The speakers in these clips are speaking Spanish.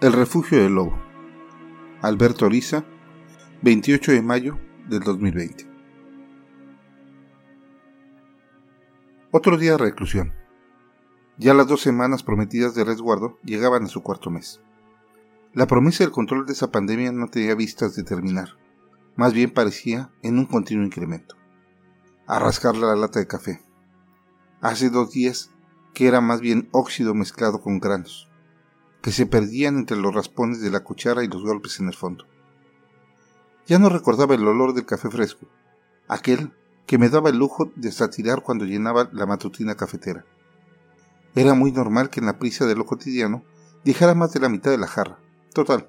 El refugio del lobo. Alberto Oriza, 28 de mayo del 2020. Otro día de reclusión. Ya las dos semanas prometidas de resguardo llegaban a su cuarto mes. La promesa del control de esa pandemia no tenía vistas de terminar. Más bien parecía en un continuo incremento. A rascarle la lata de café. Hace dos días que era más bien óxido mezclado con granos que se perdían entre los raspones de la cuchara y los golpes en el fondo. Ya no recordaba el olor del café fresco, aquel que me daba el lujo de satirar cuando llenaba la matutina cafetera. Era muy normal que en la prisa de lo cotidiano dejara más de la mitad de la jarra. Total.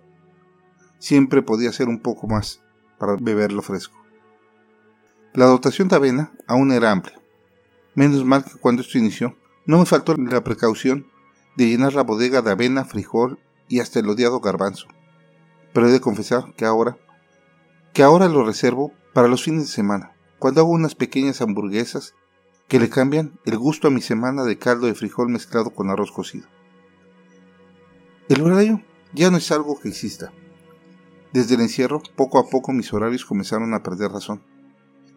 Siempre podía ser un poco más para beberlo fresco. La dotación de avena aún era amplia. Menos mal que cuando esto inició, no me faltó la precaución de llenar la bodega de avena, frijol y hasta el odiado garbanzo. Pero he de confesar que ahora, que ahora lo reservo para los fines de semana, cuando hago unas pequeñas hamburguesas que le cambian el gusto a mi semana de caldo de frijol mezclado con arroz cocido. El horario ya no es algo que exista. Desde el encierro, poco a poco mis horarios comenzaron a perder razón.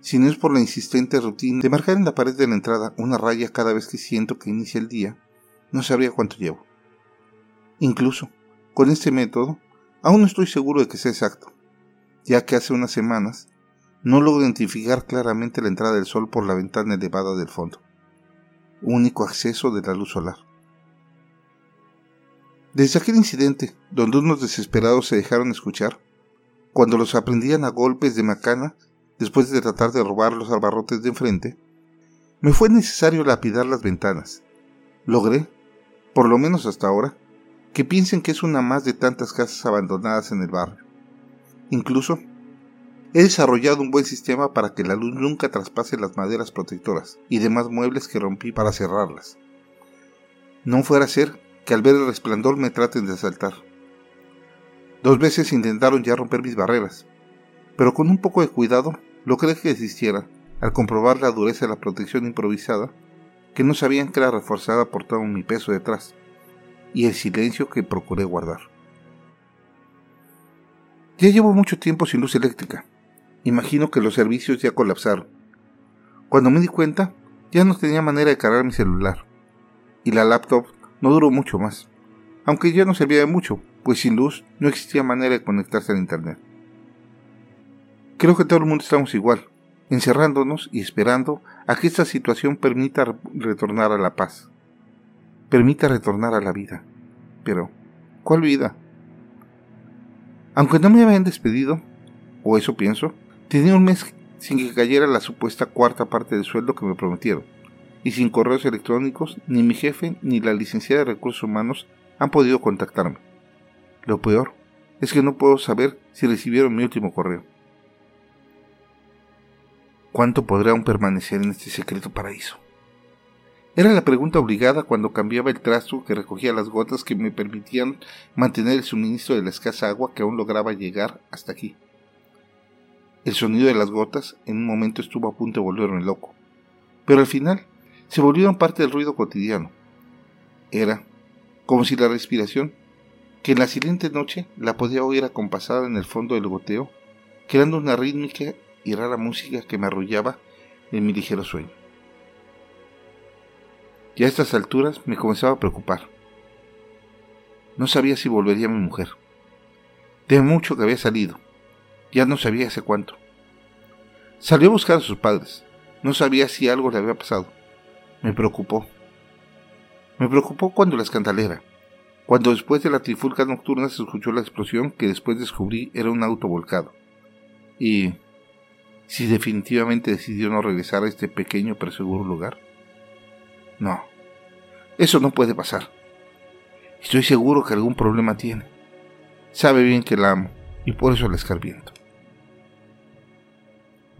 Si no es por la insistente rutina de marcar en la pared de la entrada una raya cada vez que siento que inicia el día, no sabría cuánto llevo. Incluso, con este método, aún no estoy seguro de que sea exacto, ya que hace unas semanas no logro identificar claramente la entrada del sol por la ventana elevada del fondo, único acceso de la luz solar. Desde aquel incidente, donde unos desesperados se dejaron escuchar, cuando los aprendían a golpes de macana después de tratar de robar los albarrotes de enfrente, me fue necesario lapidar las ventanas. Logré por lo menos hasta ahora, que piensen que es una más de tantas casas abandonadas en el barrio. Incluso, he desarrollado un buen sistema para que la luz nunca traspase las maderas protectoras y demás muebles que rompí para cerrarlas. No fuera a ser que al ver el resplandor me traten de asaltar. Dos veces intentaron ya romper mis barreras, pero con un poco de cuidado logré que desistieran al comprobar la dureza de la protección improvisada que no sabían que era reforzada por todo mi peso detrás, y el silencio que procuré guardar. Ya llevo mucho tiempo sin luz eléctrica. Imagino que los servicios ya colapsaron. Cuando me di cuenta, ya no tenía manera de cargar mi celular. Y la laptop no duró mucho más. Aunque ya no servía de mucho, pues sin luz no existía manera de conectarse al Internet. Creo que todo el mundo estamos igual encerrándonos y esperando a que esta situación permita retornar a la paz, permita retornar a la vida. Pero, ¿cuál vida? Aunque no me habían despedido, o eso pienso, tenía un mes sin que cayera la supuesta cuarta parte del sueldo que me prometieron, y sin correos electrónicos, ni mi jefe ni la licenciada de recursos humanos han podido contactarme. Lo peor es que no puedo saber si recibieron mi último correo. ¿Cuánto podrá aún permanecer en este secreto paraíso? Era la pregunta obligada cuando cambiaba el trasto que recogía las gotas que me permitían mantener el suministro de la escasa agua que aún lograba llegar hasta aquí. El sonido de las gotas en un momento estuvo a punto de volverme loco, pero al final se volvieron parte del ruido cotidiano. Era como si la respiración, que en la siguiente noche la podía oír acompasada en el fondo del goteo, creando una rítmica y rara música que me arrullaba en mi ligero sueño. Y a estas alturas me comenzaba a preocupar. No sabía si volvería mi mujer. De mucho que había salido. Ya no sabía hace cuánto. Salió a buscar a sus padres. No sabía si algo le había pasado. Me preocupó. Me preocupó cuando la escandalera, cuando después de la trifulca nocturna se escuchó la explosión que después descubrí era un auto volcado. Y si definitivamente decidió no regresar a este pequeño pero seguro lugar? No, eso no puede pasar. Estoy seguro que algún problema tiene. Sabe bien que la amo y por eso la escarbiento.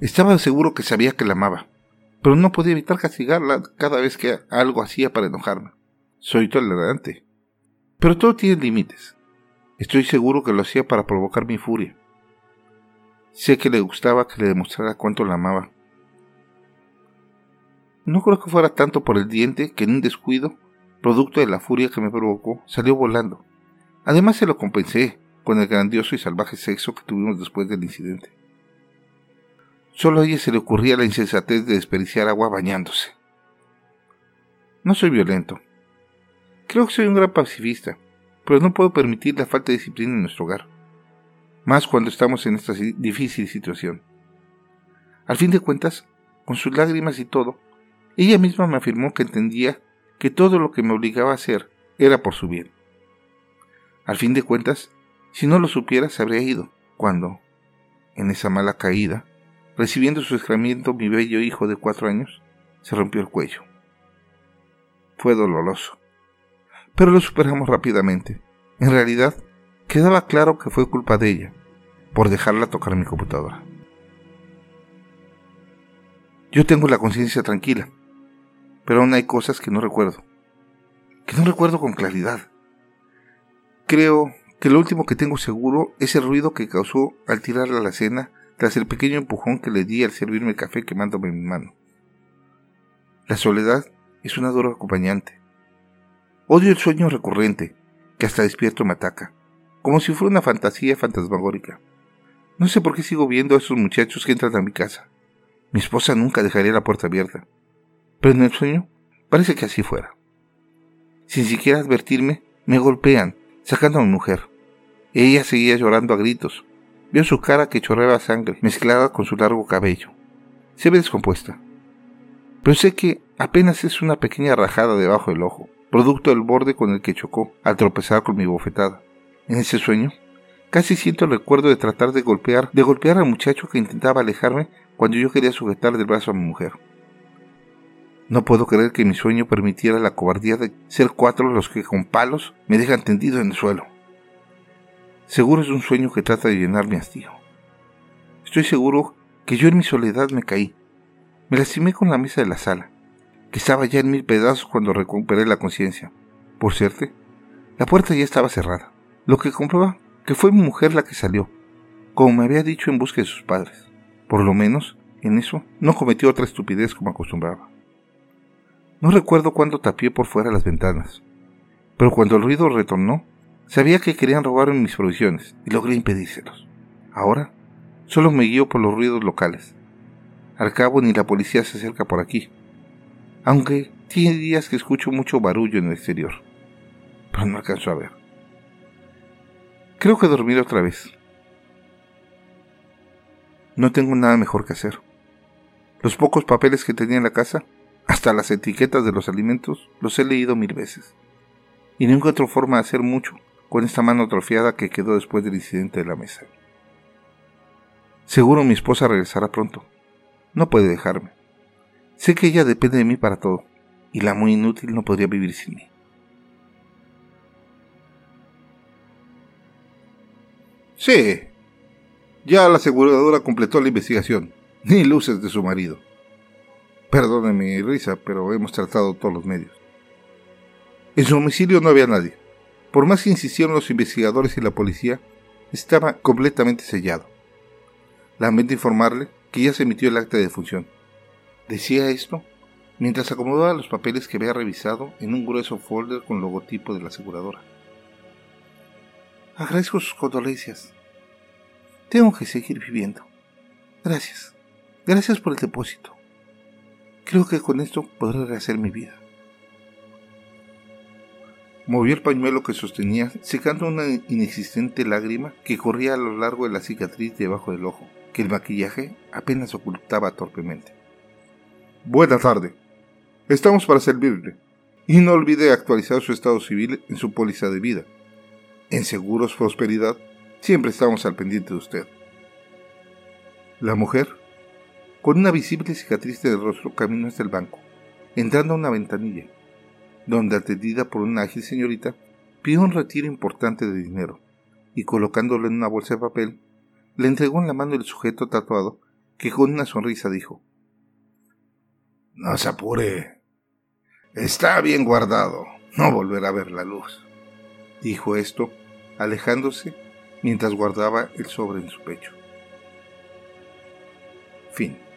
Estaba seguro que sabía que la amaba, pero no podía evitar castigarla cada vez que algo hacía para enojarme. Soy tolerante. Pero todo tiene límites. Estoy seguro que lo hacía para provocar mi furia. Sé que le gustaba que le demostrara cuánto la amaba. No creo que fuera tanto por el diente que en un descuido, producto de la furia que me provocó, salió volando, Además se lo compensé con el grandioso y salvaje sexo que tuvimos después del incidente. Solo a ella se le ocurría la insensatez de desperdiciar agua bañándose. No soy violento. Creo que soy un gran pacifista, pero no puedo permitir la falta de disciplina en nuestro hogar, más cuando estamos en esta difícil situación. Al fin de cuentas, con sus lágrimas y todo, ella misma me afirmó que entendía que todo lo que me obligaba a hacer era por su bien. Al fin de cuentas, si no lo supiera, se habría ido, cuando, en esa mala caída, Recibiendo su excremiento, mi bello hijo de cuatro años se rompió el cuello. Fue doloroso, pero lo superamos rápidamente. En realidad, quedaba claro que fue culpa de ella, por dejarla tocar mi computadora. Yo tengo la conciencia tranquila, pero aún hay cosas que no recuerdo, que no recuerdo con claridad. Creo que lo último que tengo seguro es el ruido que causó al tirarla a la cena tras el pequeño empujón que le di al servirme el café quemándome mi mano. La soledad es una dura acompañante. Odio el sueño recurrente, que hasta despierto me ataca, como si fuera una fantasía fantasmagórica. No sé por qué sigo viendo a esos muchachos que entran a mi casa. Mi esposa nunca dejaría la puerta abierta. Pero en el sueño parece que así fuera. Sin siquiera advertirme, me golpean, sacando a mi mujer. Ella seguía llorando a gritos, Vio su cara que chorreaba sangre, mezclada con su largo cabello. Se ve descompuesta. Pero sé que apenas es una pequeña rajada debajo del ojo, producto del borde con el que chocó al tropezar con mi bofetada. En ese sueño, casi siento el recuerdo de tratar de golpear, de golpear al muchacho que intentaba alejarme cuando yo quería sujetar del brazo a mi mujer. No puedo creer que mi sueño permitiera la cobardía de ser cuatro los que con palos me dejan tendido en el suelo. Seguro es un sueño que trata de llenar mi hastío. Estoy seguro que yo en mi soledad me caí. Me lastimé con la mesa de la sala, que estaba ya en mil pedazos cuando recuperé la conciencia. Por cierto, la puerta ya estaba cerrada, lo que comprueba que fue mi mujer la que salió, como me había dicho en busca de sus padres. Por lo menos, en eso, no cometió otra estupidez como acostumbraba. No recuerdo cuándo tapié por fuera las ventanas, pero cuando el ruido retornó, Sabía que querían robarme mis provisiones y logré impedírselos. Ahora solo me guío por los ruidos locales. Al cabo ni la policía se acerca por aquí. Aunque tiene días que escucho mucho barullo en el exterior. Pero no alcanzo a ver. Creo que dormiré otra vez. No tengo nada mejor que hacer. Los pocos papeles que tenía en la casa, hasta las etiquetas de los alimentos, los he leído mil veces. Y no encuentro forma de hacer mucho con esta mano atrofiada que quedó después del incidente de la mesa. Seguro mi esposa regresará pronto. No puede dejarme. Sé que ella depende de mí para todo, y la muy inútil no podría vivir sin mí. Sí, ya la aseguradora completó la investigación, ni luces de su marido. Perdone mi risa, pero hemos tratado todos los medios. En su domicilio no había nadie. Por más que insistieron los investigadores y la policía, estaba completamente sellado. Lamento informarle que ya se emitió el acta de defunción. Decía esto mientras acomodaba los papeles que había revisado en un grueso folder con logotipo de la aseguradora. Agradezco sus condolencias. Tengo que seguir viviendo. Gracias. Gracias por el depósito. Creo que con esto podré rehacer mi vida. Movió el pañuelo que sostenía, secando una inexistente lágrima que corría a lo largo de la cicatriz debajo del ojo, que el maquillaje apenas ocultaba torpemente. Buena tarde. Estamos para servirle. Y no olvide actualizar su estado civil en su póliza de vida. En Seguros Prosperidad siempre estamos al pendiente de usted. La mujer, con una visible cicatriz de rostro, caminó hasta el banco, entrando a una ventanilla donde atendida por una ágil señorita, pidió un retiro importante de dinero y colocándolo en una bolsa de papel, le entregó en la mano el sujeto tatuado que con una sonrisa dijo No se apure. Está bien guardado. No volverá a ver la luz. Dijo esto, alejándose mientras guardaba el sobre en su pecho. Fin.